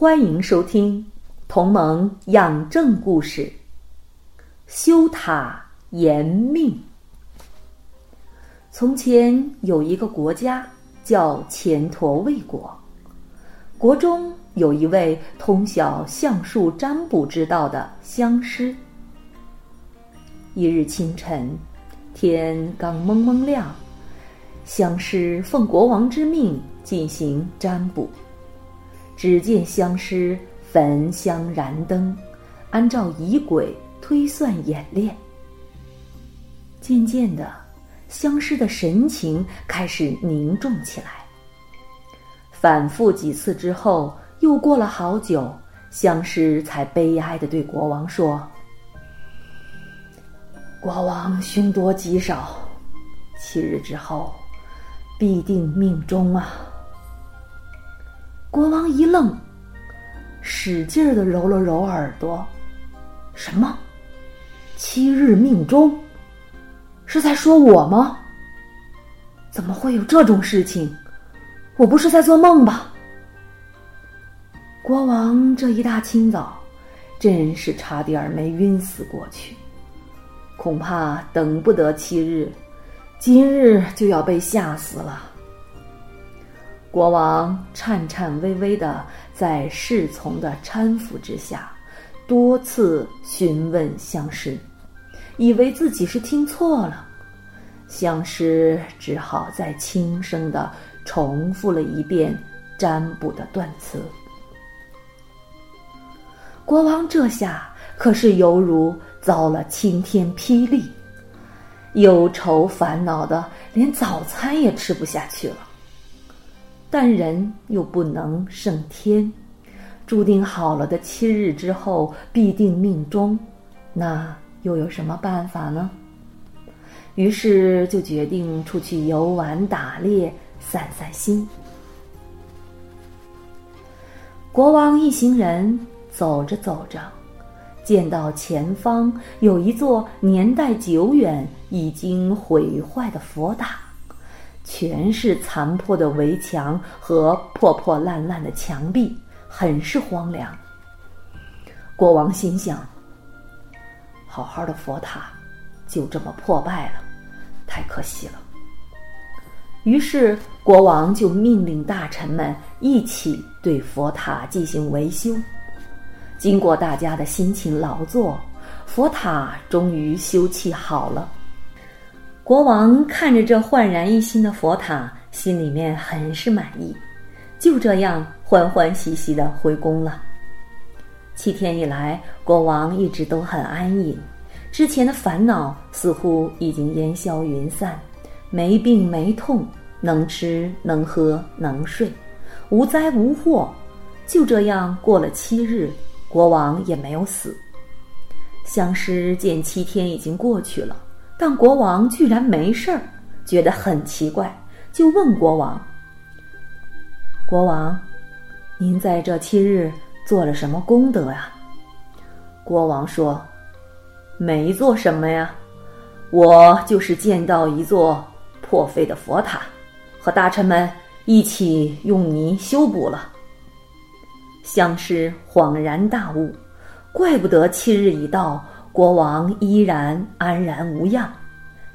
欢迎收听《同盟养正故事》。修塔延命。从前有一个国家叫钱陀卫国，国中有一位通晓相术占卜之道的相师。一日清晨，天刚蒙蒙亮，相师奉国王之命进行占卜。只见相师焚香燃灯，按照仪轨推算演练。渐渐的，相师的神情开始凝重起来。反复几次之后，又过了好久，相师才悲哀的对国王说：“国王凶多吉少，七日之后必定命中啊！”国王一愣，使劲儿的揉了揉耳朵：“什么？七日命中？是在说我吗？怎么会有这种事情？我不是在做梦吧？”国王这一大清早，真是差点没晕死过去。恐怕等不得七日，今日就要被吓死了。国王颤颤巍巍的在侍从的搀扶之下，多次询问相师，以为自己是听错了。相师只好再轻声的重复了一遍占卜的断词。国王这下可是犹如遭了晴天霹雳，忧愁烦恼的连早餐也吃不下去了。但人又不能胜天，注定好了的七日之后必定命中，那又有什么办法呢？于是就决定出去游玩打猎，散散心。国王一行人走着走着，见到前方有一座年代久远、已经毁坏的佛塔。全是残破的围墙和破破烂烂的墙壁，很是荒凉。国王心想：好好的佛塔就这么破败了，太可惜了。于是国王就命令大臣们一起对佛塔进行维修。经过大家的辛勤劳作，佛塔终于修葺好了。国王看着这焕然一新的佛塔，心里面很是满意，就这样欢欢喜喜的回宫了。七天以来，国王一直都很安隐，之前的烦恼似乎已经烟消云散，没病没痛，能吃能喝能睡，无灾无祸。就这样过了七日，国王也没有死。相师见七天已经过去了。但国王居然没事儿，觉得很奇怪，就问国王：“国王，您在这七日做了什么功德呀？”国王说：“没做什么呀，我就是见到一座破废的佛塔，和大臣们一起用泥修补了。”相师恍然大悟，怪不得七日已到。国王依然安然无恙，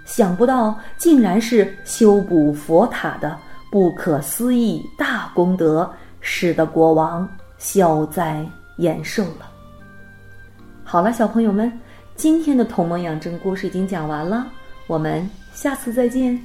想不到竟然是修补佛塔的不可思议大功德，使得国王消灾延寿了。好了，小朋友们，今天的《同盟养正》故事已经讲完了，我们下次再见。